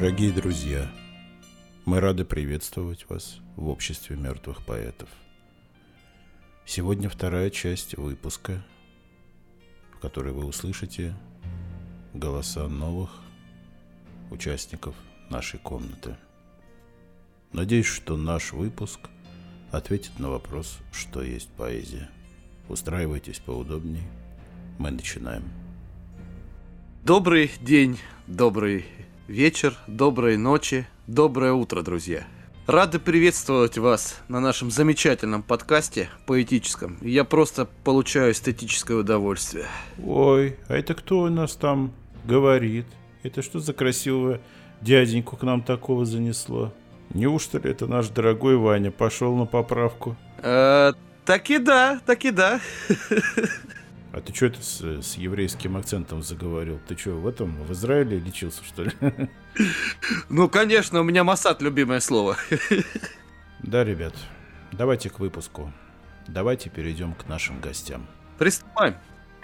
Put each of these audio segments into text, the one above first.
Дорогие друзья, мы рады приветствовать вас в обществе мертвых поэтов. Сегодня вторая часть выпуска, в которой вы услышите голоса новых участников нашей комнаты. Надеюсь, что наш выпуск ответит на вопрос, что есть поэзия. Устраивайтесь поудобнее. Мы начинаем. Добрый день, добрый вечер, доброй ночи, доброе утро, друзья. Рады приветствовать вас на нашем замечательном подкасте поэтическом. Я просто получаю эстетическое удовольствие. Ой, а это кто у нас там говорит? Это что за красивого дяденьку к нам такого занесло? Неужто ли это наш дорогой Ваня пошел на поправку? Э, так и да, так и да. А ты что это с, с еврейским акцентом заговорил? Ты что, в этом, в Израиле лечился, что ли? Ну, конечно, у меня Масад любимое слово. Да, ребят, давайте к выпуску. Давайте перейдем к нашим гостям. Приступаем.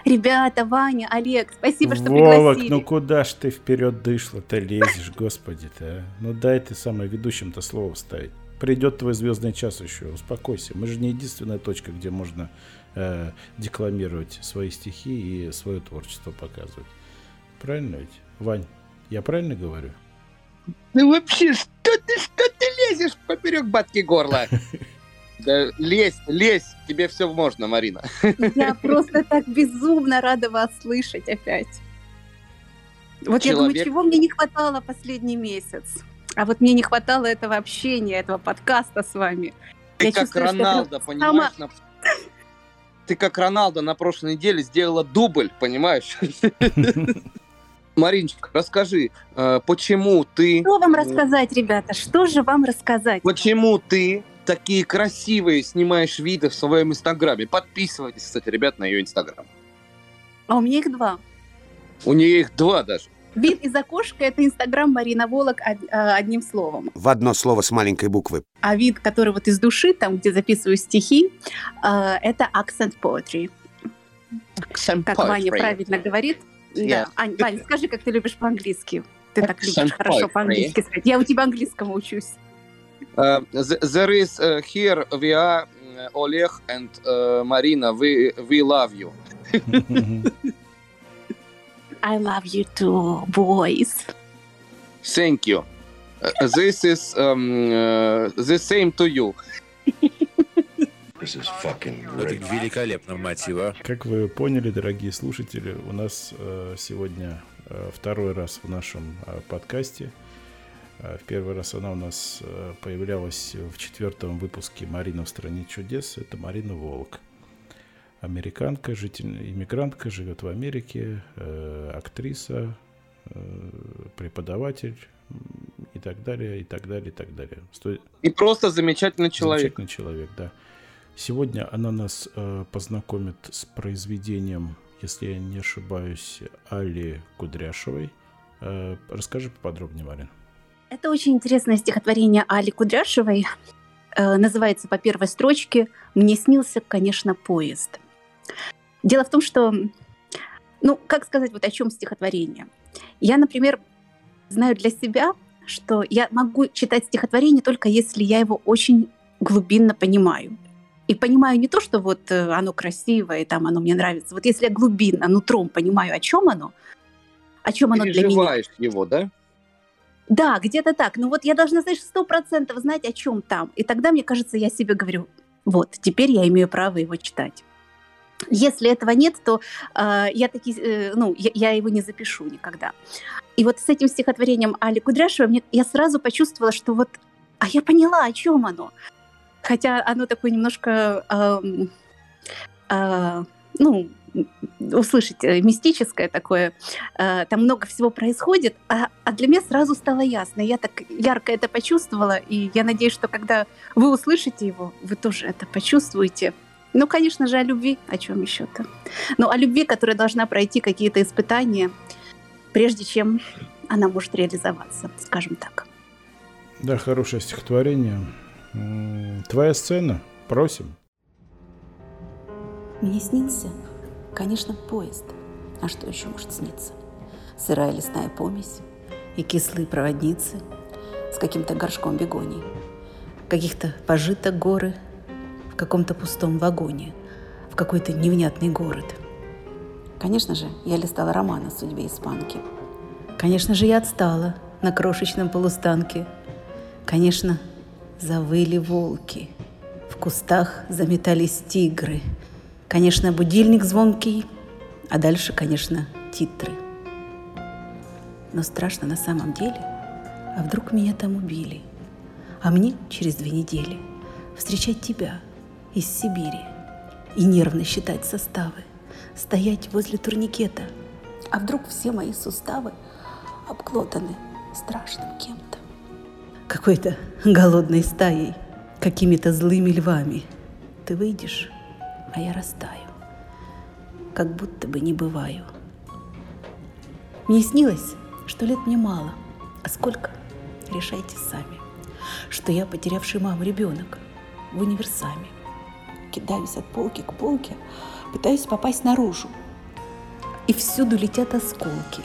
Ребята, Ваня, Олег, спасибо, что Вовок, пригласили. ну куда ж ты вперед дышла-то лезешь, господи-то, а? Ну дай ты самое ведущим-то слово вставить. Придет твой звездный час еще, успокойся. Мы же не единственная точка, где можно э, декламировать свои стихи и свое творчество показывать. Правильно ведь? Вань, я правильно говорю? Ну вообще, что ты, что ты лезешь поперек батки горла? Да лезь, лезь, тебе все можно, Марина. Я просто так безумно рада вас слышать опять. Вот я думаю, Человек- чего мне не хватало последний месяц. А вот мне не хватало этого общения, этого подкаста с вами. Ты Я как чувствую, Роналдо, понимаешь? на- Ты как Роналдо на прошлой неделе сделала дубль, понимаешь? Мариночка, расскажи, э, почему ты, Что вам рассказать, ребята? Что же вам рассказать? почему ты такие красивые снимаешь виды в своем инстаграме? Подписывайтесь, кстати, ребят, на ее инстаграм. А у меня их два. У нее их два даже. Вид из окошка – это Инстаграм Марина Волок а, одним словом. В одно слово с маленькой буквы. А вид, который вот из души, там, где записываю стихи, а, это accent poetry. Как Ваня правильно говорит. Yeah. Да. Ань, Ваня, скажи, как ты любишь по-английски. Ты так любишь Accent хорошо poetry. по-английски сказать. Я у тебя английскому учусь. Uh, th- there is uh, here we are uh, Oleg and uh, Marina. We we love you. I love you too, boys. Thank you. Uh, this is um, uh, the same to you. Это великолепно, мать его. Как вы поняли, дорогие слушатели, у нас э, сегодня э, второй раз в нашем э, подкасте. Э, в первый раз она у нас э, появлялась в четвертом выпуске «Марина в стране чудес». Это Марина Волк. Американка, житель, иммигрантка, живет в Америке, э, актриса, э, преподаватель и так далее, и так далее, и так далее. Сто- И просто замечательный человек. Замечательный человек, да. Сегодня она нас э, познакомит с произведением, если я не ошибаюсь, Али Кудряшевой. Э, расскажи поподробнее, Марин. Это очень интересное стихотворение Али Кудряшевой. Э, называется по первой строчке «Мне снился, конечно, поезд». Дело в том, что, ну, как сказать, вот о чем стихотворение? Я, например, знаю для себя, что я могу читать стихотворение только если я его очень глубинно понимаю. И понимаю не то, что вот э, оно красивое, там оно мне нравится. Вот если я глубинно, нутром понимаю, о чем оно, о чем оно для меня. Переживаешь его, да? Да, где-то так. Ну вот я должна, знаешь, сто процентов знать, о чем там. И тогда, мне кажется, я себе говорю, вот, теперь я имею право его читать. Если этого нет, то э, я таки, э, ну, я, я его не запишу никогда. И вот с этим стихотворением Али Кудряшевой мне, я сразу почувствовала, что вот, а я поняла, о чем оно. Хотя оно такое немножко, э, ну, услышать э, мистическое такое, э, там много всего происходит, а, а для меня сразу стало ясно. Я так ярко это почувствовала, и я надеюсь, что когда вы услышите его, вы тоже это почувствуете. Ну, конечно же, о любви, о чем еще-то. Но о любви, которая должна пройти какие-то испытания, прежде чем она может реализоваться, скажем так. Да, хорошее стихотворение. Твоя сцена. Просим. Мне снился, конечно, поезд. А что еще может сниться? Сырая лесная помесь, и кислые проводницы с каким-то горшком бегоний, каких-то пожиток горы каком-то пустом вагоне, в какой-то невнятный город. Конечно же, я листала роман о судьбе испанки. Конечно же, я отстала на крошечном полустанке. Конечно, завыли волки. В кустах заметались тигры. Конечно, будильник звонкий, а дальше, конечно, титры – но страшно на самом деле. А вдруг меня там убили? А мне через две недели встречать тебя из Сибири и нервно считать составы, стоять возле турникета. А вдруг все мои суставы обглотаны страшным кем-то? Какой-то голодной стаей, какими-то злыми львами. Ты выйдешь, а я растаю, как будто бы не бываю. Мне снилось, что лет мне мало, а сколько – решайте сами. Что я потерявший маму ребенок в универсаме. Кидаюсь от полки к полке, пытаюсь попасть наружу. И всюду летят осколки.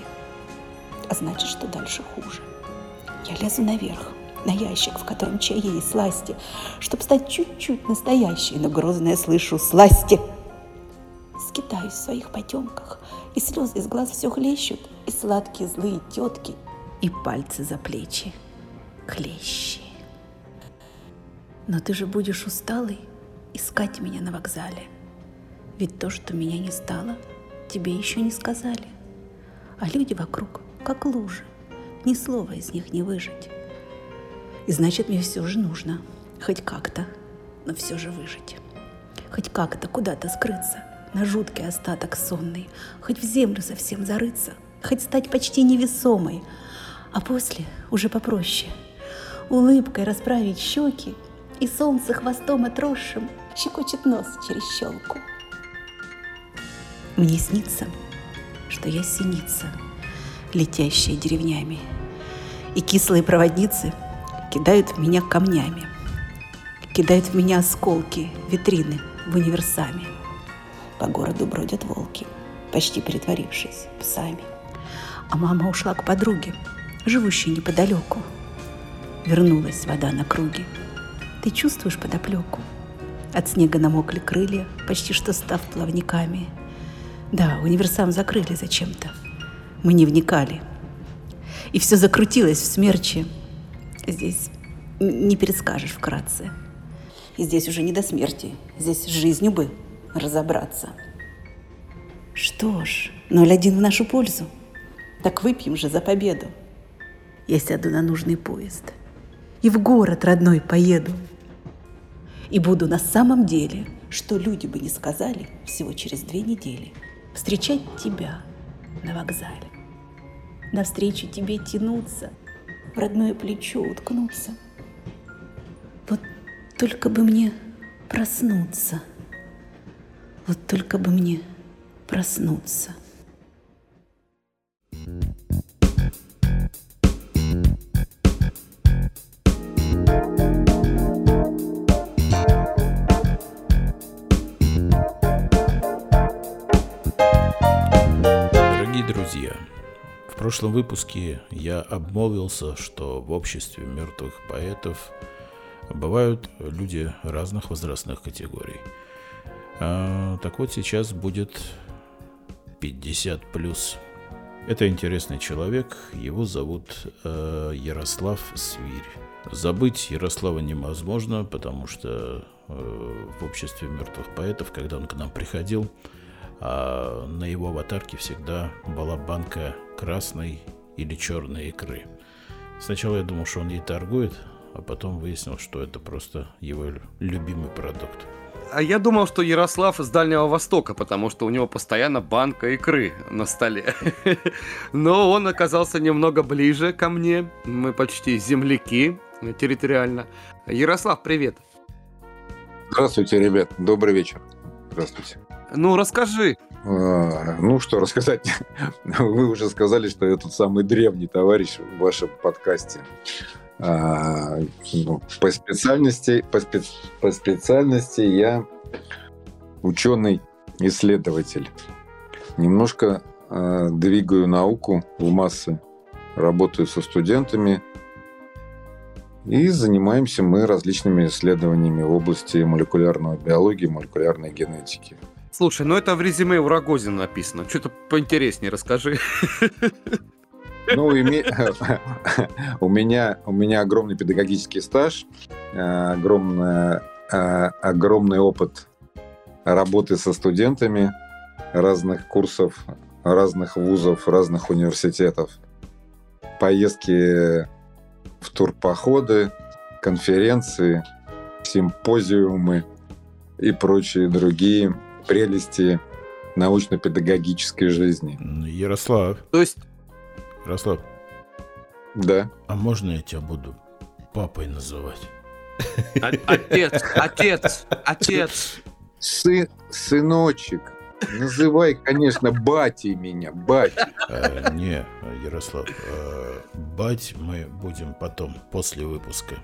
А значит, что дальше хуже. Я лезу наверх, на ящик, в котором чаи и сласти, чтобы стать чуть-чуть настоящей, но грозно я слышу «сласти!» Скитаюсь в своих потемках, и слезы из глаз все хлещут, и сладкие злые тетки, и пальцы за плечи, клещи. Но ты же будешь усталый искать меня на вокзале. Ведь то, что меня не стало, тебе еще не сказали. А люди вокруг, как лужи, ни слова из них не выжить. И значит, мне все же нужно, хоть как-то, но все же выжить. Хоть как-то куда-то скрыться – на жуткий остаток сонный, хоть в землю совсем зарыться, хоть стать почти невесомой, а после уже попроще. Улыбкой расправить щеки, и солнце хвостом отросшим щекочет нос через щелку. Мне снится, что я синица, летящая деревнями, и кислые проводницы кидают в меня камнями, кидают в меня осколки витрины в универсаме. По городу бродят волки, почти притворившись псами. А мама ушла к подруге, живущей неподалеку. Вернулась вода на круге. Ты чувствуешь подоплеку? От снега намокли крылья, почти что став плавниками. Да, универсам закрыли зачем-то. Мы не вникали. И все закрутилось в смерче. Здесь не перескажешь вкратце. И здесь уже не до смерти. Здесь жизнью бы разобраться. Что ж, 0-1 в нашу пользу. Так выпьем же за победу. Я сяду на нужный поезд и в город родной поеду. И буду на самом деле, что люди бы не сказали всего через две недели, встречать тебя на вокзале. Навстречу тебе тянуться, в родное плечо уткнуться. Вот только бы мне проснуться – вот только бы мне проснуться. Дорогие друзья, в прошлом выпуске я обмолвился, что в обществе мертвых поэтов бывают люди разных возрастных категорий – а, так вот, сейчас будет 50 плюс. Это интересный человек, его зовут э, Ярослав Свирь. Забыть Ярослава невозможно, потому что э, в обществе мертвых поэтов, когда он к нам приходил, э, на его аватарке всегда была банка красной или черной икры. Сначала я думал, что он ей торгует, а потом выяснил, что это просто его любимый продукт. А я думал, что Ярослав из Дальнего Востока, потому что у него постоянно банка икры на столе. Но он оказался немного ближе ко мне. Мы почти земляки территориально. Ярослав, привет. Здравствуйте, ребят. Добрый вечер. Здравствуйте. Ну, расскажи. А, ну, что рассказать? Вы уже сказали, что я тот самый древний товарищ в вашем подкасте. А, ну, по специальности, по, спец, по специальности я ученый-исследователь. Немножко э, двигаю науку в массы работаю со студентами. И занимаемся мы различными исследованиями в области молекулярной биологии, молекулярной генетики. Слушай, ну это в резюме у Рогозина написано. Что-то поинтереснее расскажи. Ну, у меня, у меня огромный педагогический стаж, э, огромный, э, огромный опыт работы со студентами разных курсов, разных вузов, разных университетов. Поездки в турпоходы, конференции, симпозиумы и прочие другие прелести научно-педагогической жизни. Ярослав. То есть... Ярослав. Да. А можно я тебя буду папой называть? Отец, отец, отец. Сын, сыночек, Называй, конечно, батей меня, бать. А, не, Ярослав, а, бать мы будем потом, после выпуска.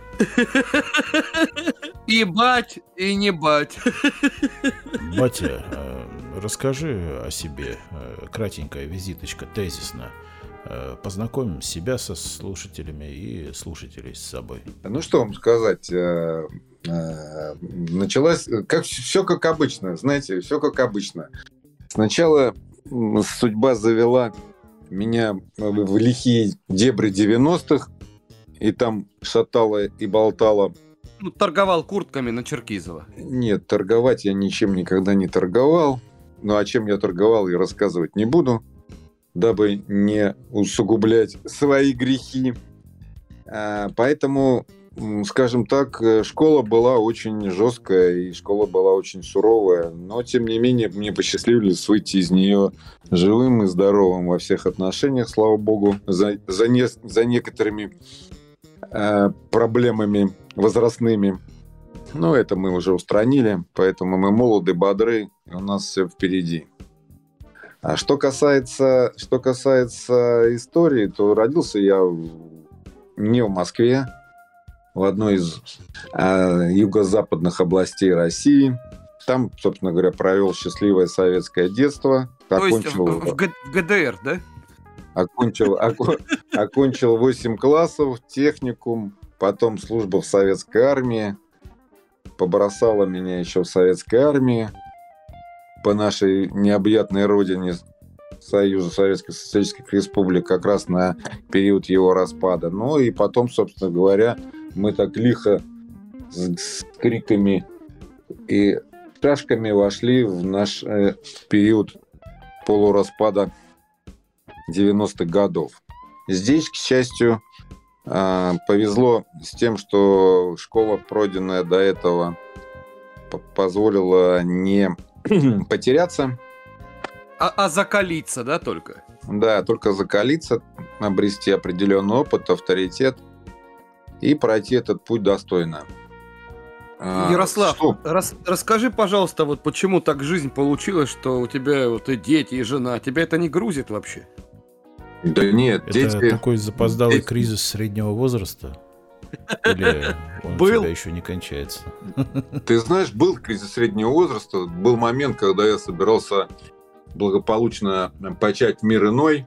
И бать, и не бать. Батя, а, расскажи о себе. Кратенькая визиточка, тезисно. Познакомим себя со слушателями и слушателей с собой. Ну что вам сказать? Э, началась, как все как обычно, знаете, все как обычно. Сначала судьба завела меня в лихие дебри 90-х, и там шатала и болтала. Ну, торговал куртками на Черкизова. Нет, торговать я ничем никогда не торговал. Ну, о чем я торговал, я рассказывать не буду, дабы не усугублять свои грехи. А, поэтому скажем так, э, школа была очень жесткая и школа была очень суровая, но тем не менее мне посчастливилось выйти из нее живым и здоровым во всех отношениях, слава богу, за, за, не, за некоторыми э, проблемами возрастными. Но это мы уже устранили, поэтому мы молоды, бодры, и у нас все впереди. А что касается, что касается истории, то родился я не в Москве, в одной из э, юго-западных областей России. Там, собственно говоря, провел счастливое советское детство. То окончил, есть в, в, в ГДР, да? Окончил, око, окончил 8 классов, техникум, потом служба в советской армии. Побросала меня еще в советской армии по нашей необъятной родине Союза Советских Социалистических Республик как раз на период его распада. Ну и потом, собственно говоря, мы так лихо с, с криками и шашками вошли в наш э, период полураспада 90-х годов. Здесь, к счастью, э, повезло с тем, что школа, пройденная до этого, позволила не потеряться. А, а закалиться, да, только? Да, только закалиться, обрести определенный опыт, авторитет – и пройти этот путь достойно. А, Ярослав, рас, расскажи, пожалуйста, вот почему так жизнь получилась, что у тебя вот и дети, и жена, тебя это не грузит вообще? Да нет, это дети... такой запоздалый дети... кризис среднего возраста? Или он был. у тебя еще не кончается? Ты знаешь, был кризис среднего возраста. Был момент, когда я собирался благополучно почать мир иной.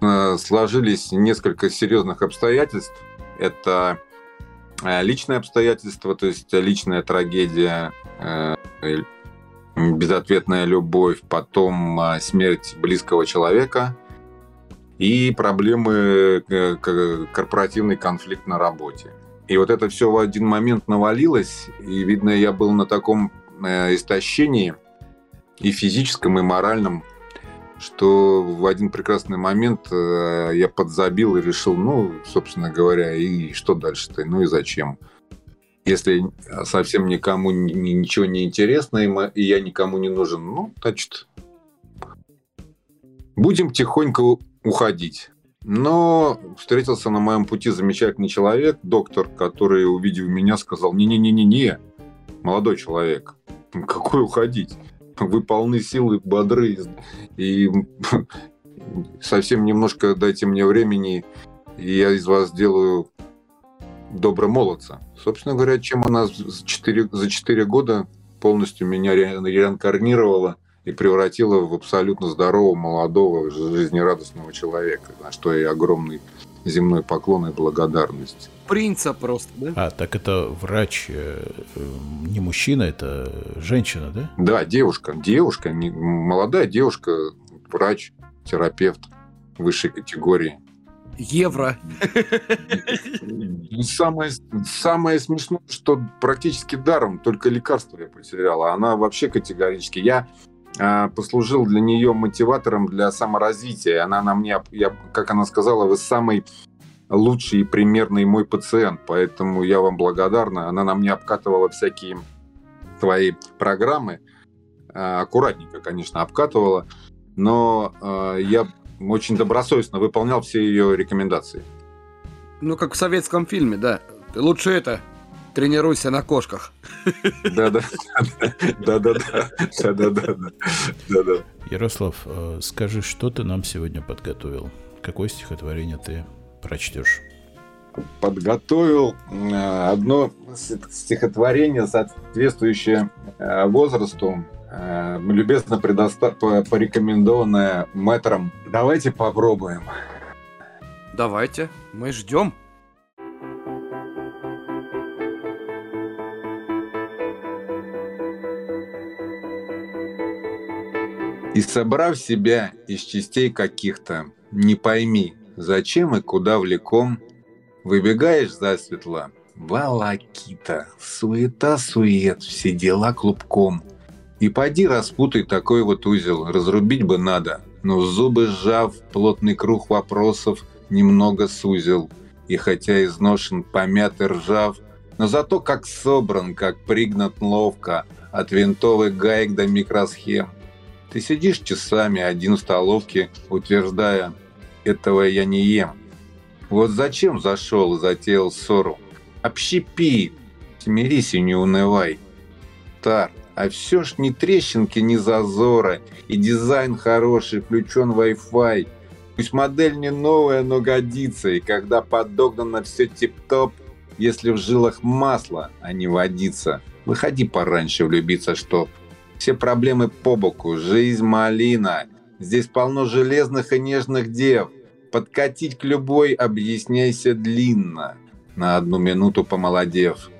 Э, сложились несколько серьезных обстоятельств. Это э, личные обстоятельства, то есть личная трагедия, э, безответная любовь, потом смерть близкого человека и проблемы, корпоративный конфликт на работе. И вот это все в один момент навалилось, и, видно, я был на таком истощении и физическом, и моральном, что в один прекрасный момент э, я подзабил и решил, ну, собственно говоря, и что дальше-то, ну и зачем? Если совсем никому ничего не интересно, и я никому не нужен, ну, значит, будем тихонько уходить. Но встретился на моем пути замечательный человек, доктор, который, увидев меня, сказал, не-не-не-не-не, молодой человек, какой уходить? вы полны силы, бодры, и совсем немножко дайте мне времени, и я из вас сделаю добрый молодца. Собственно говоря, чем она за 4, за 4 года полностью меня реинкарнировала и превратила в абсолютно здорового, молодого, жизнерадостного человека, на что и огромный земной поклон и благодарность. Принца просто, да? А, так это врач э, э, не мужчина, это женщина, да? Да, девушка, девушка, не, молодая девушка, врач, терапевт высшей категории. Евро. Самое, самое смешное, что практически даром только лекарство я потеряла. Она вообще категорически. Я а, послужил для нее мотиватором для саморазвития. Она на мне, я, как она сказала, вы самый лучший и примерный мой пациент, поэтому я вам благодарна. Она на мне обкатывала всякие твои программы, А, аккуратненько, конечно, обкатывала, но а, я очень добросовестно выполнял все ее рекомендации. Ну, как в советском фильме, да. Ты лучше это, тренируйся на кошках. Да-да, да-да-да, да-да-да, да-да. Ярослав, э, скажи, что ты нам сегодня подготовил? Какое стихотворение ты прочтешь? подготовил э, одно стихотворение, соответствующее э, возрасту, э, любезно предоста- по- порекомендованное мэтром. Давайте попробуем. Давайте, мы ждем. И собрав себя из частей каких-то, не пойми, зачем и куда влеком, выбегаешь засветло, волокита, суета-сует, все дела клубком. И поди распутай такой вот узел, разрубить бы надо, но зубы сжав, плотный круг вопросов немного сузил. И хотя изношен, помят и ржав, но зато как собран, как пригнат ловко, от винтовых гаек до микросхем. Ты сидишь часами один в столовке, утверждая, этого я не ем. Вот зачем зашел и затеял ссору? Общепи, смирись и не унывай. Тар, а все ж ни трещинки, ни зазора, и дизайн хороший, включен Wi-Fi. Пусть модель не новая, но годится, и когда подогнано все тип-топ, если в жилах масло, а не водится, выходи пораньше влюбиться, чтоб. Все проблемы по боку, жизнь малина. Здесь полно железных и нежных дев. Подкатить к любой объясняйся длинно, на одну минуту помолодев.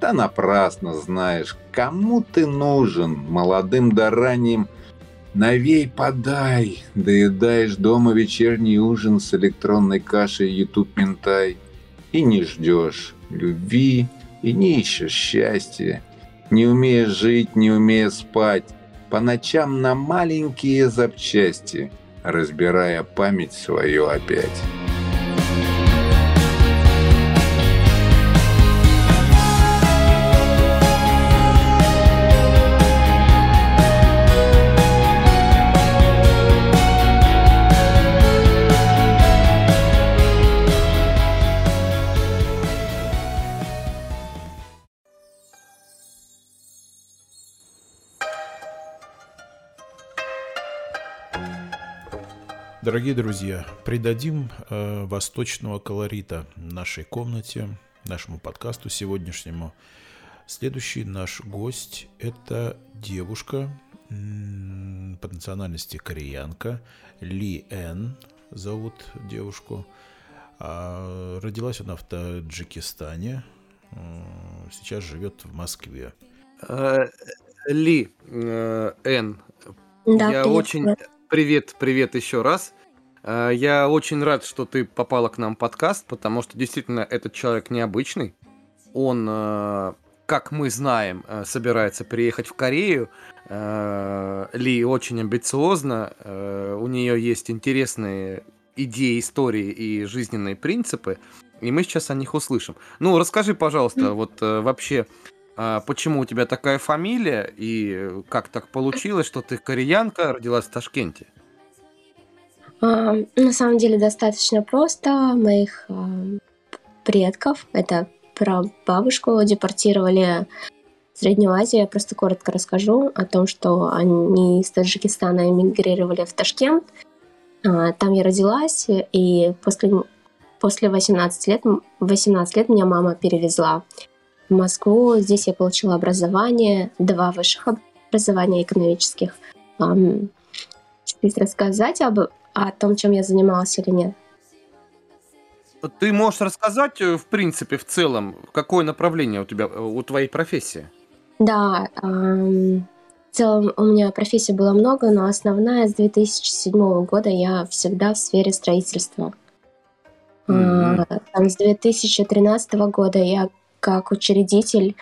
Да напрасно знаешь, кому ты нужен, молодым да ранним. Навей подай, доедаешь дома вечерний ужин с электронной кашей YouTube ментай. И не ждешь любви, и не ищешь счастья. Не умея жить, не умея спать, по ночам на маленькие запчасти, разбирая память свою опять. Дорогие друзья, придадим э, восточного колорита нашей комнате, нашему подкасту сегодняшнему. Следующий наш гость – это девушка м, по национальности кореянка Ли Эн, зовут девушку. А, родилась она в Таджикистане, э, сейчас живет в Москве. Э, Ли, э, Н, Да, я привет, очень... привет. Привет, еще раз. Э, Я очень рад, что ты попала к нам в подкаст, потому что действительно этот человек необычный. Он, э, как мы знаем, э, собирается приехать в Корею. Ли очень амбициозна, э, у нее есть интересные идеи, истории и жизненные принципы, и мы сейчас о них услышим. Ну, расскажи, пожалуйста, вот вообще, почему у тебя такая фамилия и как так получилось, что ты кореянка, родилась в Ташкенте? А, На самом деле достаточно просто. Моих а, предков, это прабабушку, депортировали в Среднюю Азию. Я просто коротко расскажу о том, что они из Таджикистана эмигрировали в Ташкент. А, Там я родилась, и после, после 18 лет, 18 лет меня мама перевезла в Москву. Здесь я получила образование, два высших образования экономических. ам, здесь рассказать об, о том, чем я занималась или нет? Ты можешь рассказать, э, в принципе, в целом, какое направление у тебя, э, у твоей профессии? Да, ам, в целом у меня профессий было много, но основная с 2007 года я всегда в сфере строительства. Мгм. А, там с 2013 года я как учредитель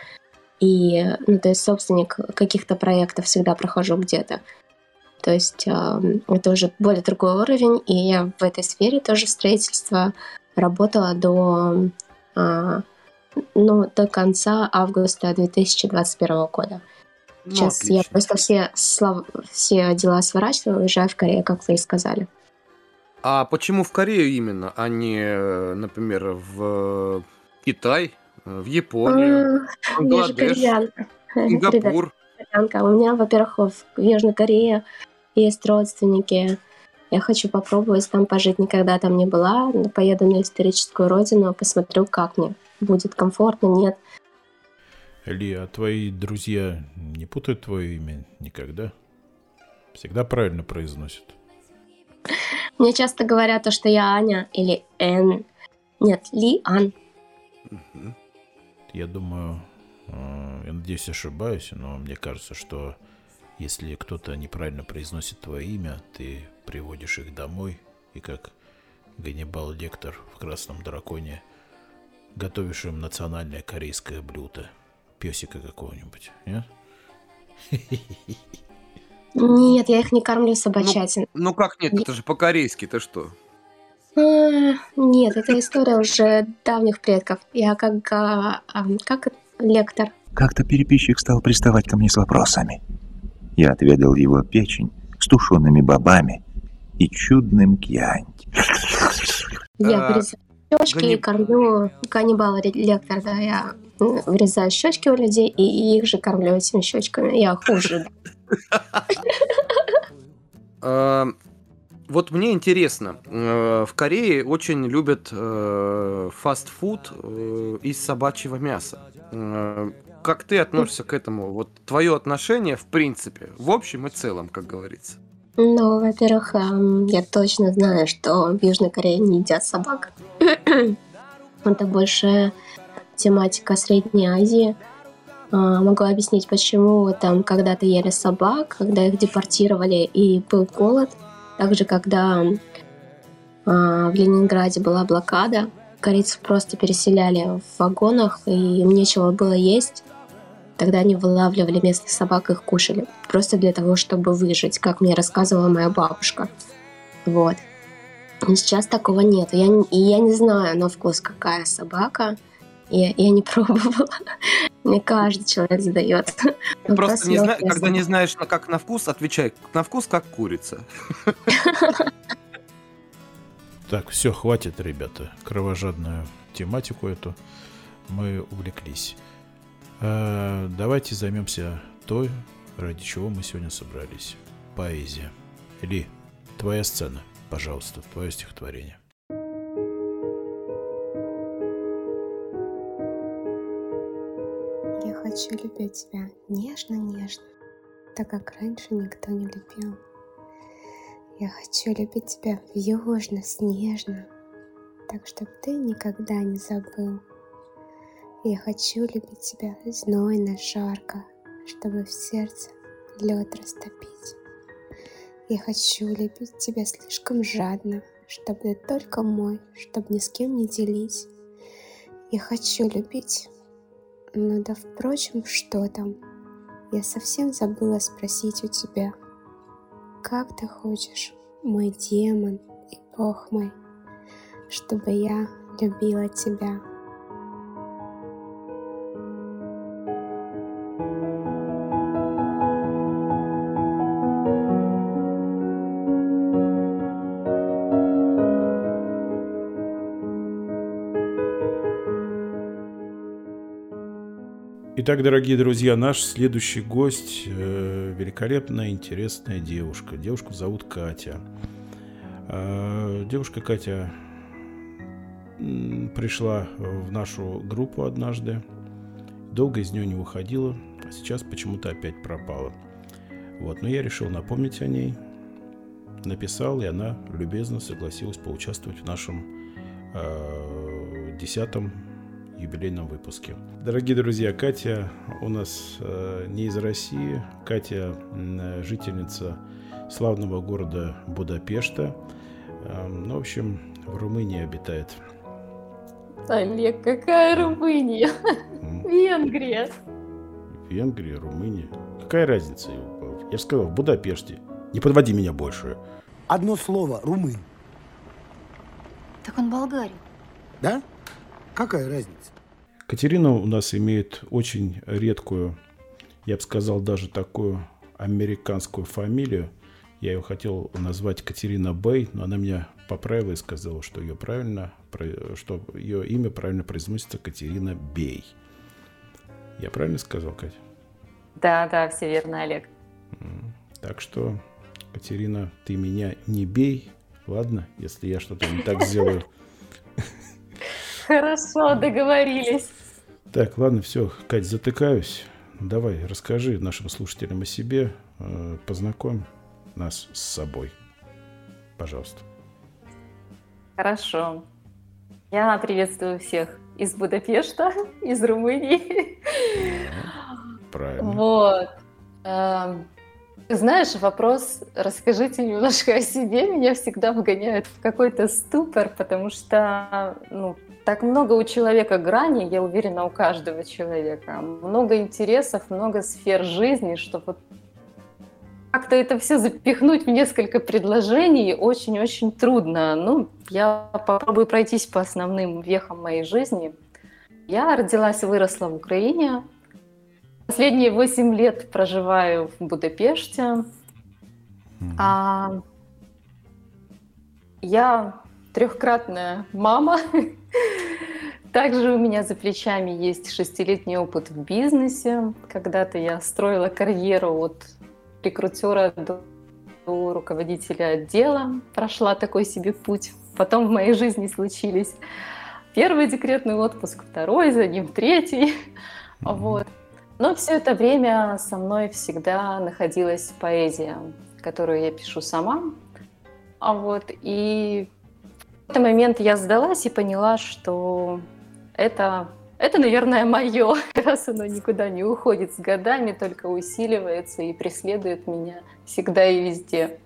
и, ну, то есть собственник каких-то проектов всегда прохожу где-то. То есть ам, это уже более другой уровень, и я в этой сфере тоже строительства работала до, а, ну, до конца августа 2021 года. Ну, Сейчас я отлично. просто все, слав- все дела сворачиваю, уезжаю в Корею, как вы и сказали. А почему в Корею именно, а не, э, например, в Китай, э, в Японию, же Бангладеш, Сингапур? кореянка. У меня, во-первых, в Южной Корее есть родственники. Я хочу попробовать там пожить. Никогда там не была. но Поеду на историческую родину, посмотрю, как мне. Будет комфортно, нет. Ли, а твои друзья не путают твое имя никогда? Всегда правильно произносят. Мне часто говорят, то, что я Аня или Эн. Нет, Ли Ан. Мгм. Я думаю, э, я надеюсь, ошибаюсь, но мне кажется, что если кто-то неправильно произносит твое имя, ты приводишь их домой и как Ганнибал Лектор в «Красном драконе» готовишь им национальное корейское блюдо. Песика какого-нибудь, нет? Нет, я их не кормлю собачатин. Ну как нет, это же по-корейски, ты что? А, Нет, это история уже давних предков. Я как, а, а, как лектор. Как-то переписчик стал приставать ко мне с вопросами. Я отведал его печень с тушеными бобами и чудным кьянь. Я А, вырезаю щечки Ганни- и кормлю каннибала лектор, да, я м, вырезаю щечки у людей и их же кормлю этими щечками. Я хуже. Вот мне интересно, э, в Корее очень любят э, фастфуд э, из собачьего мяса. Как ты относишься к этому? Вот твое отношение, в принципе, в общем и целом, как говорится. Ну, во-первых, ам, я точно знаю, что в Южной Корее не едят собак. Это больше тематика Средней Азии. А, Могу объяснить, почему там когда-то ели собак, когда их депортировали и был голод. Также, когда а, в Ленинграде была блокада, корейцев просто переселяли в вагонах, и им нечего было есть. Тогда они вылавливали местных собак их кушали. Просто для того, чтобы выжить, как мне рассказывала моя бабушка. Вот. Сейчас такого нет. Я, и я не знаю на вкус, какая собака. Я, я не пробовала. Мне каждый человек задает. Просто не зна- когда не знаешь, на- как на вкус, отвечай. На вкус как курица. Так, все, хватит, ребята, кровожадную тематику эту. Мы увлеклись. А, давайте займемся той, ради чего мы сегодня собрались. Поэзия. Ли, твоя сцена, пожалуйста, твое стихотворение. Хочу любить тебя нежно-нежно, так как раньше никто не любил. Я хочу любить тебя южно-снежно, так чтоб ты никогда не забыл. Я хочу любить тебя знойно-жарко, чтобы в сердце лед растопить. Я хочу любить тебя слишком жадно, чтобы ты только мой, чтобы ни с кем не делить. Я хочу любить ну да, впрочем, что там? Я совсем забыла спросить у тебя. Как ты хочешь, мой демон и бог мой, чтобы я любила тебя? Итак, дорогие друзья, наш следующий гость э, великолепная, интересная девушка. Девушку зовут Катя. А, девушка Катя пришла в нашу группу однажды, долго из нее не выходила, а сейчас почему-то опять пропала. Вот, но я решил напомнить о ней, написал, и она любезно согласилась поучаствовать в нашем э, десятом юбилейном выпуске. Дорогие друзья, Катя у нас э, не из России. Катя э, жительница славного города Будапешта. Э, ну, в общем, в Румынии обитает. Олег, какая Румыния? Венгрия. Венгрия, Румыния. Какая разница? Я же сказал, в Будапеште. Не подводи меня больше. Одно слово – румын. Так он болгарин. Да? Какая разница? Катерина у нас имеет очень редкую, я бы сказал, даже такую американскую фамилию. Я ее хотел назвать Катерина Бэй, но она меня поправила и сказала, что ее правильно, что ее имя правильно произносится Катерина Бей. Я правильно сказал, Катя? Да, да, все верно, Олег. Так что, Катерина, ты меня не бей, ладно, если я что-то не так сделаю. Хорошо, договорились. Так, ладно, все, Кать, затыкаюсь. Давай, расскажи нашим слушателям о себе, э, познакомь нас с собой. Пожалуйста. Хорошо. Я приветствую всех из Будапешта, из Румынии. Правильно. Вот. Эм, знаешь, вопрос «расскажите немножко о себе» меня всегда вгоняет в какой-то ступор, потому что ну, так много у человека граней, я уверена, у каждого человека. Много интересов, много сфер жизни, что вот как-то это все запихнуть в несколько предложений очень-очень трудно. Ну, я попробую пройтись по основным вехам моей жизни. Я родилась и выросла в Украине, Последние 8 лет проживаю в Будапеште. А, я трехкратная мама. Также у меня за плечами есть шестилетний опыт в бизнесе. Когда-то я строила карьеру от рекрутера до, руководителя отдела. Прошла такой себе путь. Потом в моей жизни случились первый декретный отпуск, второй, за ним третий. Mm-hmm. Вот. Но все это время со мной всегда находилась поэзия, которую я пишу сама. А вот, и в этот момент я сдалась и поняла, что это, это наверное, мое, раз оно никуда не уходит с годами, только усиливается и преследует меня всегда и везде.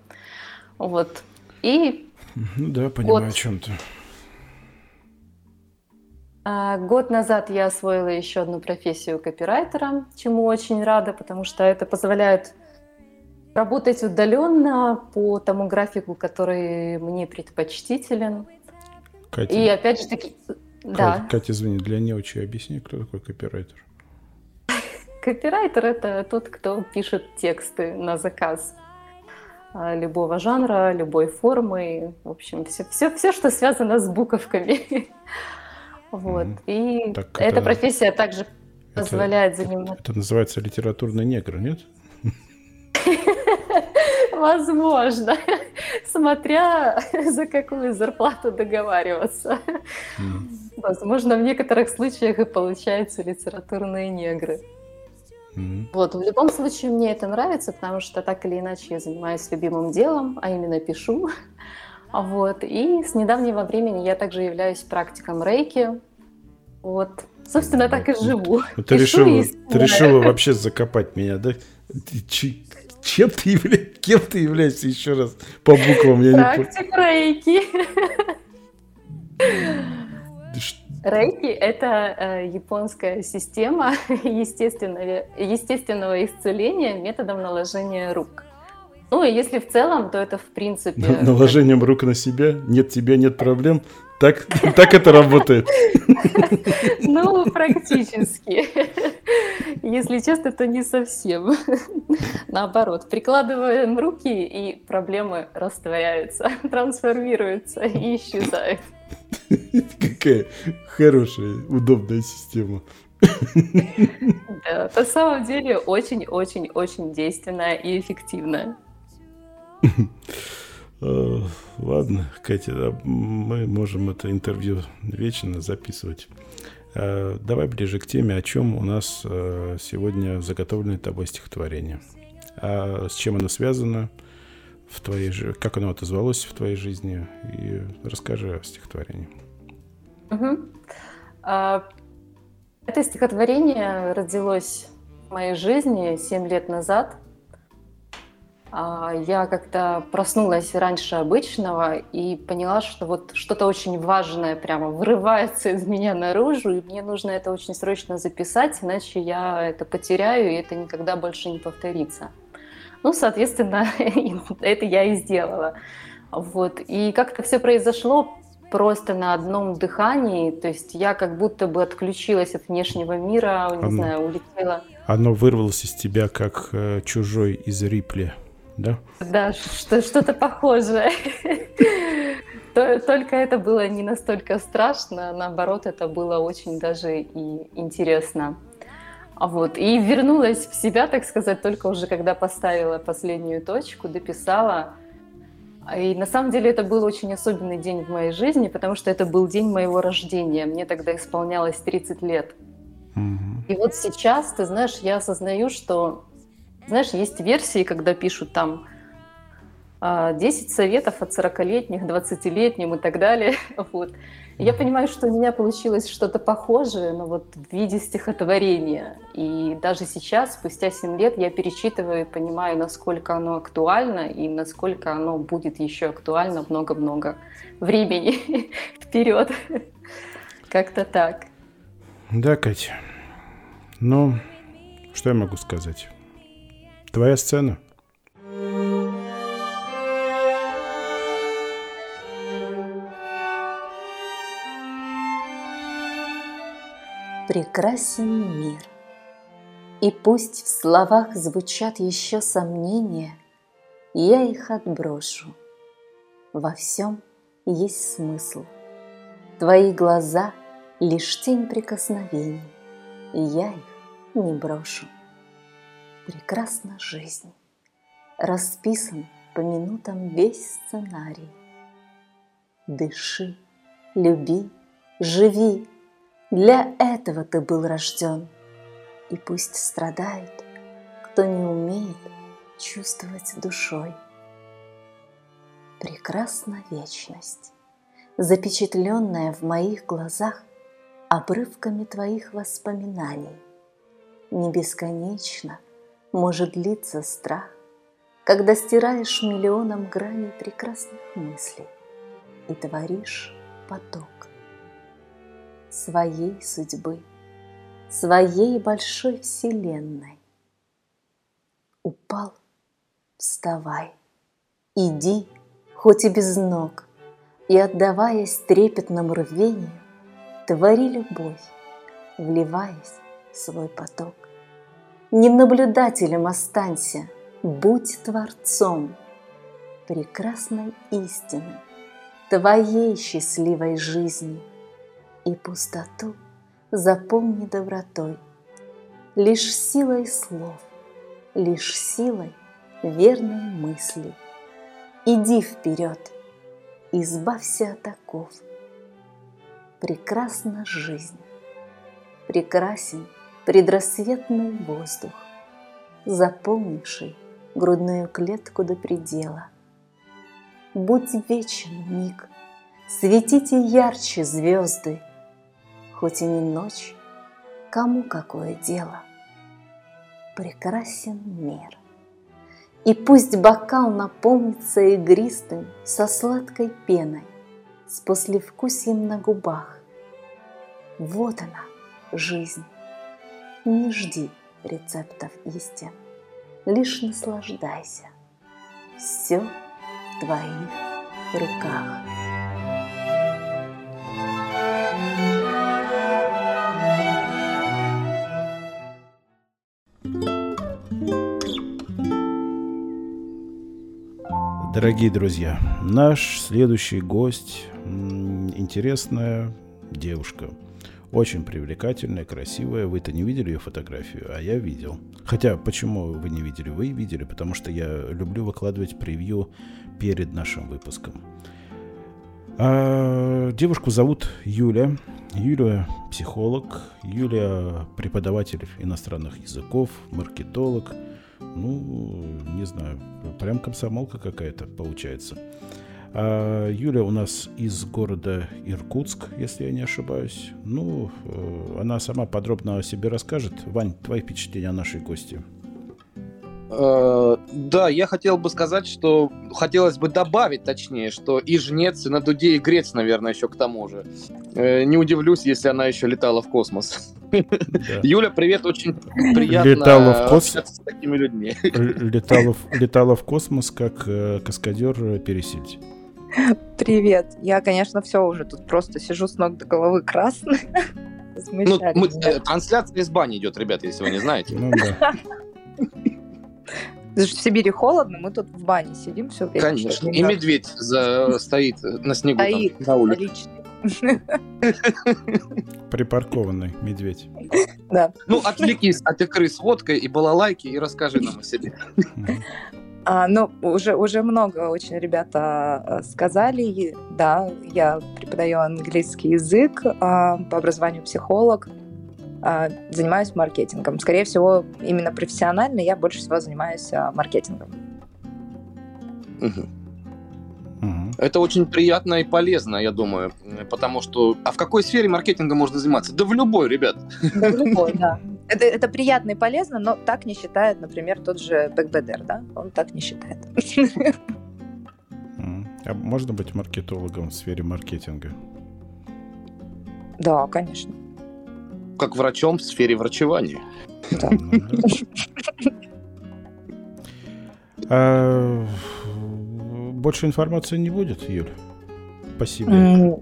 Вот. И ну да, понимаю вот, о чем то а, год назад я освоила еще одну профессию копирайтера, чему очень рада, потому что это позволяет работать удаленно по тому графику, который мне предпочтителен. Катя, И опять же таки, да. Катя, извини, для неучи объясни, кто такой копирайтер. Копирайтер это тот, кто пишет тексты на заказ а, любого жанра, любой формы, в общем, все, все, все что связано с буковками. Вот. И так эта это... профессия также это... позволяет заниматься. Это называется литературный негр, нет? Возможно, смотря за какую зарплату договариваться. Mm. Возможно, в некоторых случаях и получаются литературные негры. Mm. Вот, в любом случае мне это нравится, потому что так или иначе я занимаюсь любимым делом, а именно пишу. Вот. И с недавнего времени я также являюсь практиком рейки. Вот. Собственно, так и живу. Ты, решила, ты решила вообще закопать меня, да? Чем ты, явля... Кем ты являешься еще раз по буквам? Я Практик не... рейки. Рейки – это э, японская система естественного, естественного исцеления методом наложения рук. Ну и если в целом, то это в принципе... Наложением рук на себя, нет тебя, нет проблем. Так, так это работает. Ну, практически. Если честно, то не совсем. Наоборот, прикладываем руки, и проблемы растворяются, трансформируются и исчезают. Какая хорошая, удобная система. Да, на самом деле очень-очень-очень действенная и эффективная. Э, ладно, Катя, мы можем это интервью вечно записывать. Э, давай ближе к теме, о чем у нас э, сегодня заготовленное тобой стихотворение. а с чем оно связано в твоей жизни, как оно отозвалось в твоей жизни, и расскажи о стихотворении. Угу. Это стихотворение родилось в моей жизни 7 лет назад – я как-то проснулась раньше обычного и поняла, что вот что-то очень важное прямо вырывается из меня наружу, и мне нужно это очень срочно записать, иначе я это потеряю, и это никогда больше не повторится. Ну, соответственно, это я и сделала. Вот. И как-то все произошло просто на одном дыхании, то есть я как будто бы отключилась от внешнего мира, не оно, знаю, улетела. Оно вырвалось из тебя как э, чужой из Рипли да? Да, что, что-то похожее. Только это было не настолько страшно, наоборот, это было очень даже и интересно. Вот. И вернулась в себя, так сказать, только уже когда поставила последнюю точку, дописала. И на самом деле это был очень особенный день в моей жизни, потому что это был день моего рождения. Мне тогда исполнялось 30 лет. И вот сейчас, ты знаешь, я осознаю, что знаешь, есть версии, когда пишут там 10 а, советов от 40-летних, 20-летним и так далее. Вот. я понимаю, что у меня получилось что-то похожее, но вот в виде стихотворения. И даже сейчас, спустя 7 лет, я перечитываю и понимаю, насколько оно актуально и насколько оно будет еще актуально много-много времени вперед. Как-то так. Да, Катя. Ну, что я могу сказать? Твоя сцена. Прекрасен мир. И пусть в словах звучат еще сомнения, Я их отброшу. Во всем есть смысл. Твои глаза — лишь тень прикосновений, И я их не брошу прекрасна жизнь. Расписан по минутам весь сценарий. Дыши, люби, живи, для этого ты был рожден. И пусть страдает, кто не умеет чувствовать душой. Прекрасна вечность, запечатленная в моих глазах обрывками твоих воспоминаний. Не бесконечно — может длиться страх, когда стираешь миллионом граней прекрасных мыслей и творишь поток своей судьбы, своей большой вселенной. Упал, вставай, иди, хоть и без ног, и, отдаваясь трепетному рвению, твори любовь, вливаясь в свой поток. Не наблюдателем останься, будь творцом прекрасной истины, твоей счастливой жизни и пустоту заполни добротой, лишь силой слов, лишь силой верной мысли. Иди вперед, избавься от оков. Прекрасна жизнь, прекрасен – предрассветный воздух, заполнивший грудную клетку до предела. Будь вечен миг, светите ярче звезды, хоть и не ночь, кому какое дело. Прекрасен мир. И пусть бокал наполнится игристым со сладкой пеной, с послевкусием на губах. Вот она, жизнь не жди рецептов истин, лишь наслаждайся. Все в твоих руках. Дорогие друзья, наш следующий гость интересная девушка – очень привлекательная, красивая. Вы-то не видели ее фотографию, а я видел. Хотя, почему вы не видели? Вы видели, потому что я люблю выкладывать превью перед нашим выпуском. А, девушку зовут Юля. Юля психолог, Юля преподаватель иностранных языков, маркетолог, Ну, не знаю, прям комсомолка какая-то получается. А Юля у нас из города Иркутск, если я не ошибаюсь. Ну, э, она сама подробно о себе расскажет. Вань, твои впечатления о нашей гости? Э, Да, я хотел бы сказать, что хотелось бы добавить, точнее, что и жнец, и на дуде, и грец, наверное, еще к тому же. Э, Не удивлюсь, если она еще летала в космос. Юля, привет, очень приятно Летала в космос? общаться с такими людьми. Летала в, летала в космос, как каскадер пересильд. Привет. Я, конечно, все уже тут просто сижу с ног до головы красная. Ну, мы- э, трансляция из бани идет, ребята, если вы не знаете. Ну да. Потому что в Сибири холодно, мы тут в бане сидим все время. Конечно. И медведь за- стоит на снегу там, Стоит, на улице. Припаркованный медведь. Да. Ну, отвлекись от икры с водкой и балалайки и расскажи нам о себе. А, ну, уже, уже много очень ребята э, сказали. Да, я преподаю английский язык, а, по образованию психолог, а, занимаюсь маркетингом. Скорее всего, именно профессионально я больше всего занимаюсь а, маркетингом. Мгм. Это очень приятно и полезно, я думаю, потому что... А в какой сфере маркетинга можно заниматься? Да в любой, ребят. Да, в любой, да. Это, это приятно и полезно, но так не считает, например, тот же Бэкбедер, да? Он так не считает. А можно быть маркетологом в сфере маркетинга? Да, конечно. Как врачом в сфере врачевания. А, больше информации не будет, Юль? Спасибо.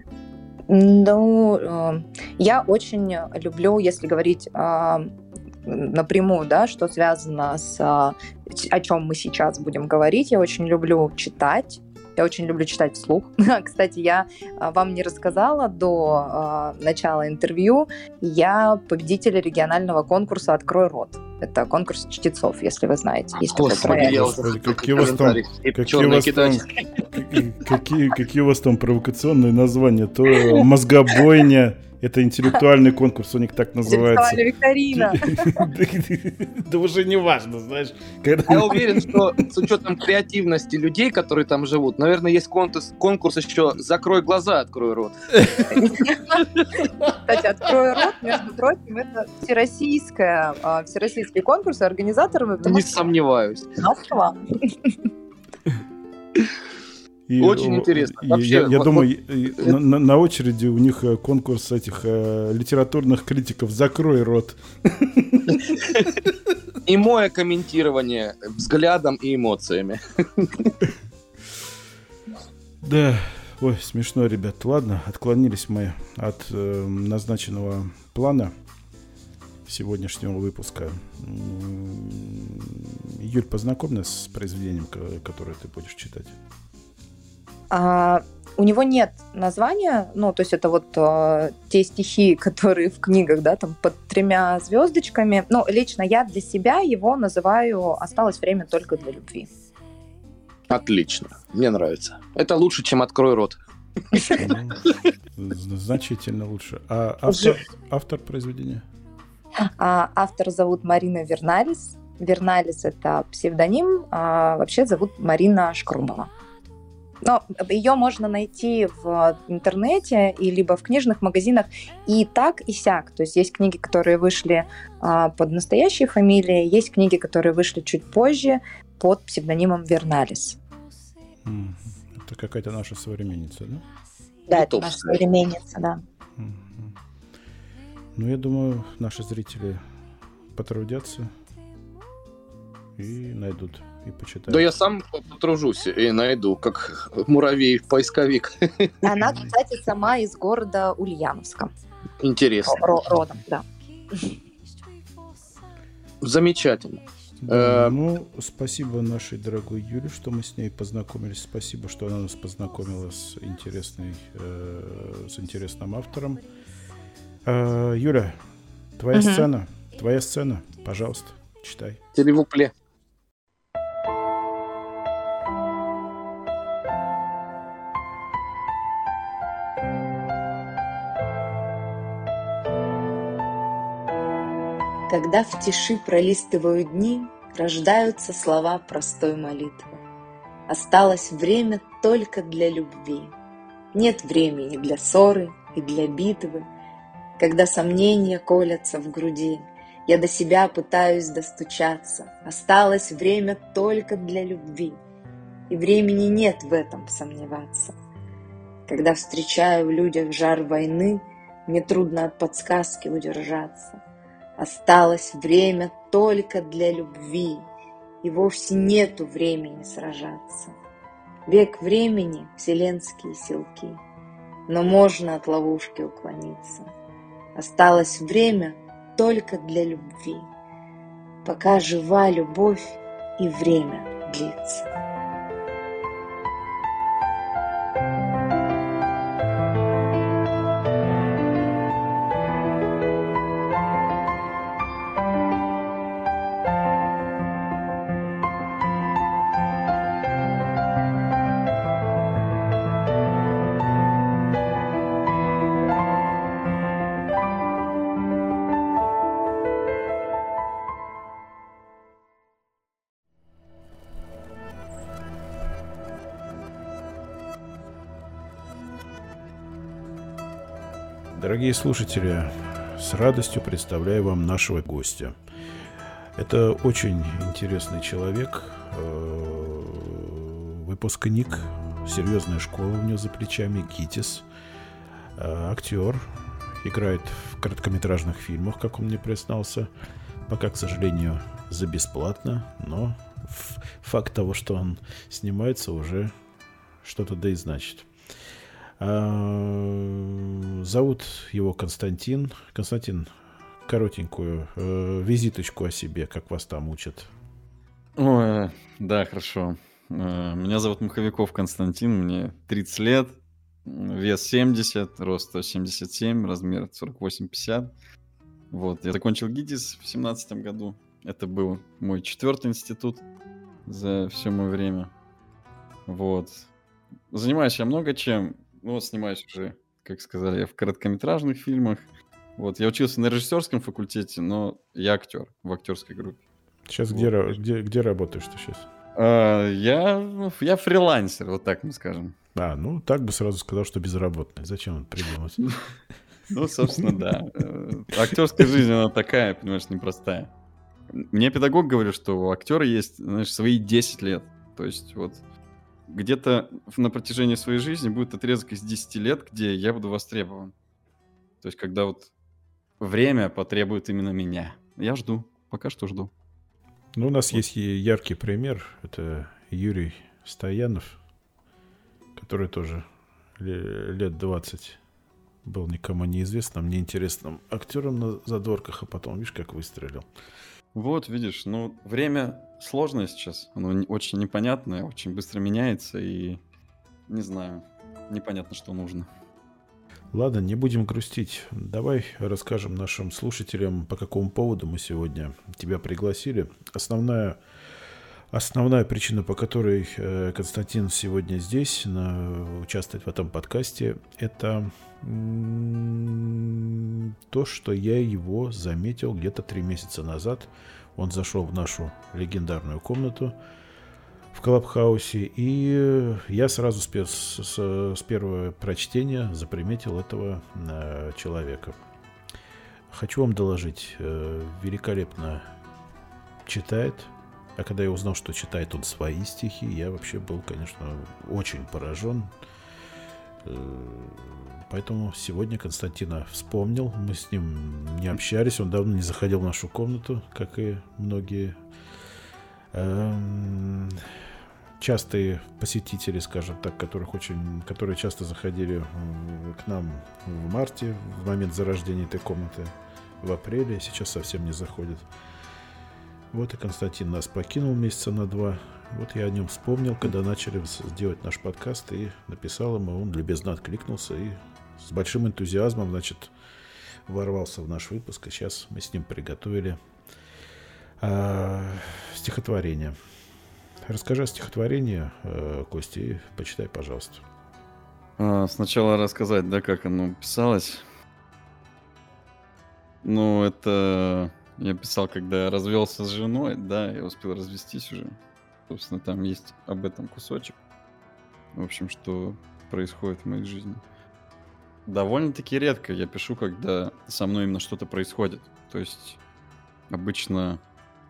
Ну, э, я очень люблю, если говорить а, напрямую, да, что связано с а, о чем мы сейчас будем говорить. Я очень люблю читать. Я очень люблю читать вслух. Кстати, я а, вам не рассказала до начала интервью. Я победитель регионального конкурса «Открой рот». Это конкурс чтецов, если вы знаете. Есть такой Господи, проект. я какие у вас там, какие у вас там, какие, какие у вас там провокационные названия? То мозгобойня, это интеллектуальный конкурс, у них так называется. Интеллектуальная викторина. Да уже не важно, знаешь. Я уверен, что с учетом креативности людей, которые там живут, наверное, есть конкурс, еще «Закрой глаза, открой рот». Кстати, «Открой рот», между прочим, это всероссийская, а, всероссийский конкурс, это Не сомневаюсь. Москва. И, Очень о, интересно. Вообще, я, я вот- думаю, вот на, на- на очереди у них э, конкурс этих э, литературных критиков «Закрой рот». И мое комментирование взглядом и эмоциями. Да, ой, смешно, ребят. Ладно, отклонились мы от э, назначенного плана сегодняшнего выпуска. Юль, познакомь нас с произведением, ко- которое ты будешь читать. А, у него нет названия, ну, то есть это вот а, те стихи, которые в книгах, да, там под тремя звездочками. Но лично я для себя его называю «Осталось время только для любви». Отлично. Мне нравится. Это лучше, чем «Открой рот». Ну, Значительно лучше. А автор, автор произведения? А, автор зовут Марина Верналис. Верналис – это псевдоним, а вообще зовут Марина Шкрумова. Но ее можно найти в интернете и либо в книжных магазинах и так, и сяк. То есть есть книги, которые вышли а, под настоящей фамилией, есть книги, которые вышли чуть позже под псевдонимом Верналис. М, Это какая-то наша современница, да? Да, это наша современница, да. Ну, я думаю, наши зрители потрудятся и найдут, и почитают. Да я сам потружусь и найду, как муравей-поисковик. Она, кстати, сама из города Ульяновска. Интересно. Ро- родом, да. Замечательно. Да, Э, ну, спасибо нашей дорогой Юле, что мы с ней познакомились. Спасибо, что она нас познакомила с интересной, э, с интересным автором. Э, Юля, твоя сцена, твоя сцена, пожалуйста, читай. Телевупле. Когда в тиши пролистываю дни, рождаются слова простой молитвы. Осталось время только для любви. Нет времени для ссоры и для битвы. Когда сомнения колятся в груди, я до себя пытаюсь достучаться. Осталось время только для любви. И времени нет в этом сомневаться. Когда встречаю в людях жар войны, мне трудно от подсказки удержаться. Осталось время только для любви, и вовсе нету времени сражаться. Век времени — вселенские силки, но можно от ловушки уклониться. Осталось время только для любви, пока жива любовь и время длится. Дорогие слушатели, с радостью представляю вам нашего гостя. Это очень интересный человек, э, выпускник серьезная школа у него за плечами, ГИТИС, э, актер, играет в короткометражных фильмах, как он мне признался, пока, к сожалению, за бесплатно, но факт того, что он снимается, уже что-то да и значит. А, зовут его Константин. Константин, коротенькую э, визиточку о себе, как вас там учат. Ой, да, хорошо. Э, меня зовут Маховиков Константин, мне 30 лет, вес 70, рост 177, размер 48-50. Вот, я закончил ГИТИС в семнадцатом году. Это был мой четвертый институт за все мое время. Вот. Занимаюсь я много чем. Ну, вот снимаюсь уже, как сказали, в короткометражных фильмах. Вот, я учился на режиссерском факультете, но я актер в актерской группе. Сейчас вот. где, где, где работаешь ты сейчас? А, я, я фрилансер, вот так мы скажем. А, ну так бы сразу сказал, что безработный. Зачем он придумать? Ну, собственно, да. Э, актерская жизнь, она такая, понимаешь, непростая. Мне педагог говорит, что у актера есть, знаешь, свои 10 лет. То есть вот где-то на протяжении своей жизни будет отрезок из 10 лет, где я буду востребован. То есть, когда вот время потребует именно меня. Я жду, пока что жду. Ну, у нас вот. есть яркий пример. Это Юрий Стоянов, который тоже лет 20 был никому неизвестным, неинтересным актером на задворках, а потом, видишь, как выстрелил. Вот, видишь, ну, время сложное сейчас. Оно очень непонятное, очень быстро меняется, и не знаю, непонятно, что нужно. Ладно, не будем грустить. Давай расскажем нашим слушателям, по какому поводу мы сегодня тебя пригласили. Основная, основная причина, по которой э, Константин сегодня здесь, на, участвует в этом подкасте, это то, что я его заметил где-то три месяца назад. Он зашел в нашу легендарную комнату в Клабхаусе, и я сразу с, с, с первого прочтения заприметил этого э, человека. Хочу вам доложить, э, великолепно читает, а когда я узнал, что читает он свои стихи, я вообще был, конечно, очень поражен. Э, Поэтому сегодня Константина вспомнил. Мы с ним не общались. Он давно не заходил в нашу комнату, как и многие эм, частые посетители, скажем так, которых очень, которые часто заходили к нам в марте, в момент зарождения этой комнаты, в апреле, сейчас совсем не заходит. Вот и Константин нас покинул месяца на два. Вот я о нем вспомнил, когда начали делать наш подкаст, и написал ему, он любезно откликнулся и с большим энтузиазмом, значит, ворвался в наш выпуск, и сейчас мы с ним приготовили э, стихотворение. Расскажи о стихотворении, э, Костя, и почитай, пожалуйста. А, сначала рассказать, да, как оно писалось. Ну, это Я писал, когда развелся с женой, да, я успел развестись уже. Собственно, там есть об этом кусочек. В общем, что происходит в моей жизни. Довольно-таки редко я пишу, когда со мной именно что-то происходит. То есть обычно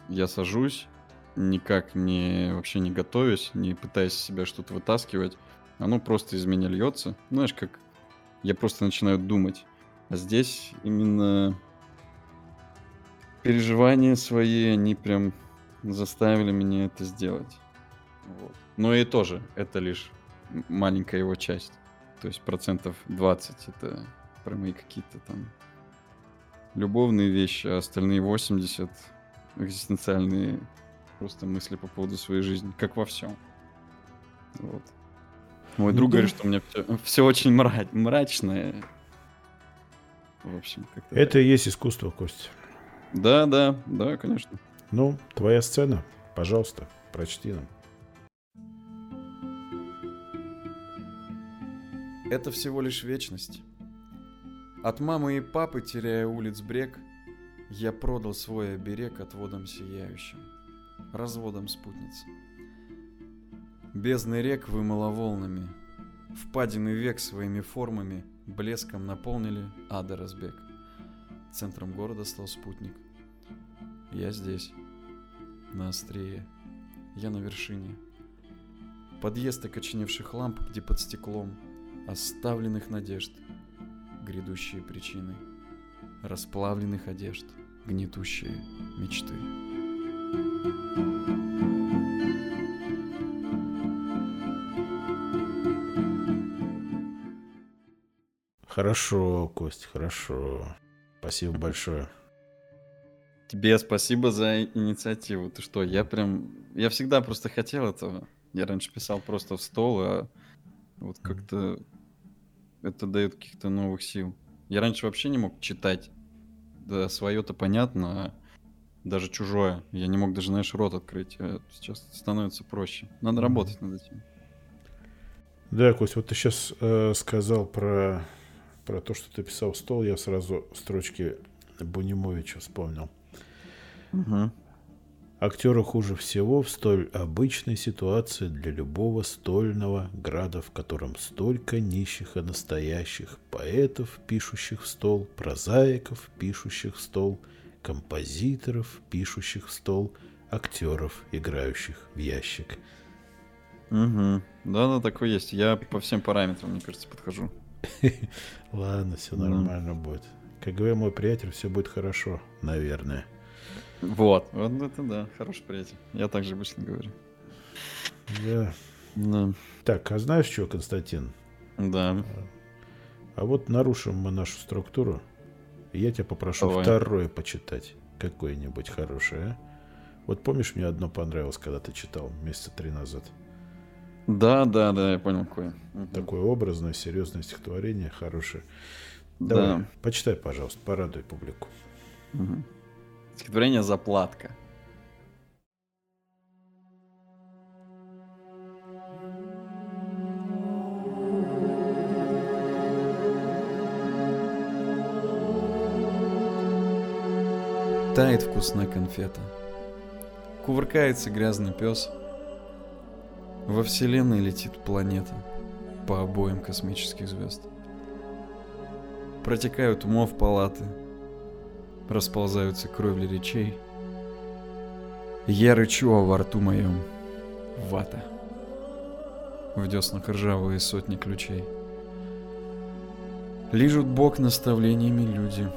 я сажусь, никак не вообще не готовясь, не пытаясь себя что-то вытаскивать. Оно просто из меня льется. Знаешь, как я просто начинаю думать. А здесь именно переживания свои, они прям заставили меня это сделать. Вот. Но и тоже, это лишь маленькая его часть. То есть процентов 20 это про мои какие-то там любовные вещи, а остальные 80 экзистенциальные просто мысли по поводу своей жизни, как во всем. Вот. Мой друг говорит, что у меня все, все очень мра- мрачное. В общем, как-то Это и есть искусство, Костя. Да, да, да, конечно. Ну, твоя сцена, пожалуйста, прочти нам. Это всего лишь вечность. От мамы и папы, теряя улиц брег, я продал свой оберег отводом сияющим, разводом спутниц. Бездны рек вымыло волнами, впадины век своими формами блеском наполнили ада разбег. Центром города стал спутник. Я здесь, на острие, я на вершине. Подъезд окоченевших ламп, где под стеклом оставленных надежд, грядущие причины, расплавленных одежд, гнетущие мечты. Хорошо, Кость, хорошо. Спасибо большое. Тебе спасибо за инициативу. Ты что, я прям... Я всегда просто хотел этого. Я раньше писал просто в стол, а вот как-то это дает каких-то новых сил. Я раньше вообще не мог читать. Да, свое-то понятно, а даже чужое. Я не мог даже, знаешь, рот открыть. А сейчас становится проще. Надо работать над этим. Да, Кость, вот ты сейчас э, сказал про, про то, что ты писал стол, я сразу строчки Бунимовича вспомнил. Угу. Актеру хуже всего в столь обычной ситуации для любого стольного града, в котором столько нищих и настоящих, поэтов, пишущих в стол, прозаиков, пишущих в стол, композиторов, пишущих в стол, актеров, играющих в ящик. Угу. Да-да, такое есть. Я по всем параметрам, мне кажется, подхожу. Ладно, все нормально будет. Как говорил мой приятель, все будет хорошо, наверное. Вот, вот это да, хороший приятель. Я также обычно говорю. Да. Да. Так, а знаешь что, Константин? Да. А вот нарушим мы нашу структуру. и Я тебя попрошу Давай. второе почитать. Какое-нибудь хорошее, а? Вот помнишь, мне одно понравилось, когда ты читал месяца три назад? Да, да, да, я понял, какое. Такое образное, серьезное стихотворение, хорошее. Да. Давай, почитай, пожалуйста, порадуй публику. Мгм. Стихотворение «Заплатка». Тает вкусная конфета. Кувыркается грязный пес. Во вселенной летит планета по обоим космических звезд. Протекают умов палаты, расползаются кровли речей. Я рычу, а во рту моем вата. В деснах ржавые сотни ключей. Лижут бок наставлениями люди.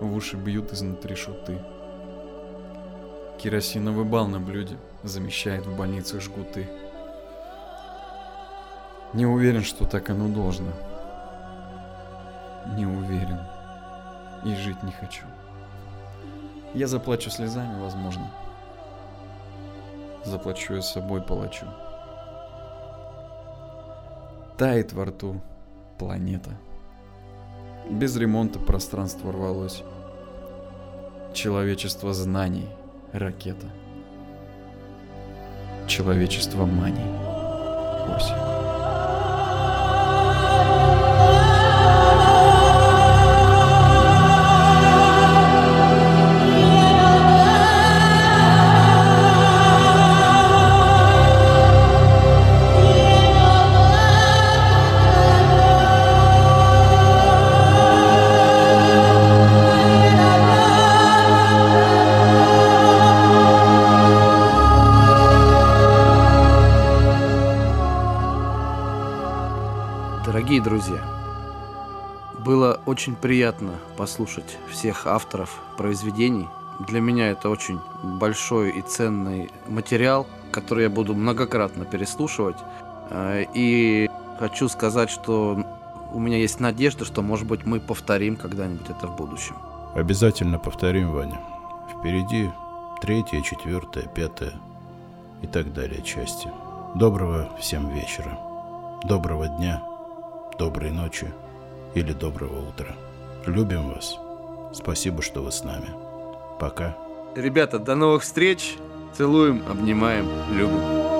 В уши бьют изнутри шуты. Керосиновый бал на блюде замещает в больницах жгуты. Не уверен, что так оно должно. Не уверен. И жить не хочу. Я заплачу слезами, возможно. Заплачу я собой палачу. Тает во рту планета. Без ремонта пространство рвалось. Человечество знаний — ракета человечества маний. 8. Очень приятно послушать всех авторов произведений. Для меня это очень большой и ценный материал, который я буду многократно переслушивать. Э, и хочу сказать, что у меня есть надежда, что, может быть, мы повторим когда-нибудь это в будущем. Обязательно повторим, Ваня. Впереди третья, четвертая, пятая и так далее части. Доброго всем вечера. Доброго дня, доброй ночи или доброго утра. Любим вас. Спасибо, что вы с нами. Пока. Ребята, до новых встреч. Целуем, обнимаем, любим.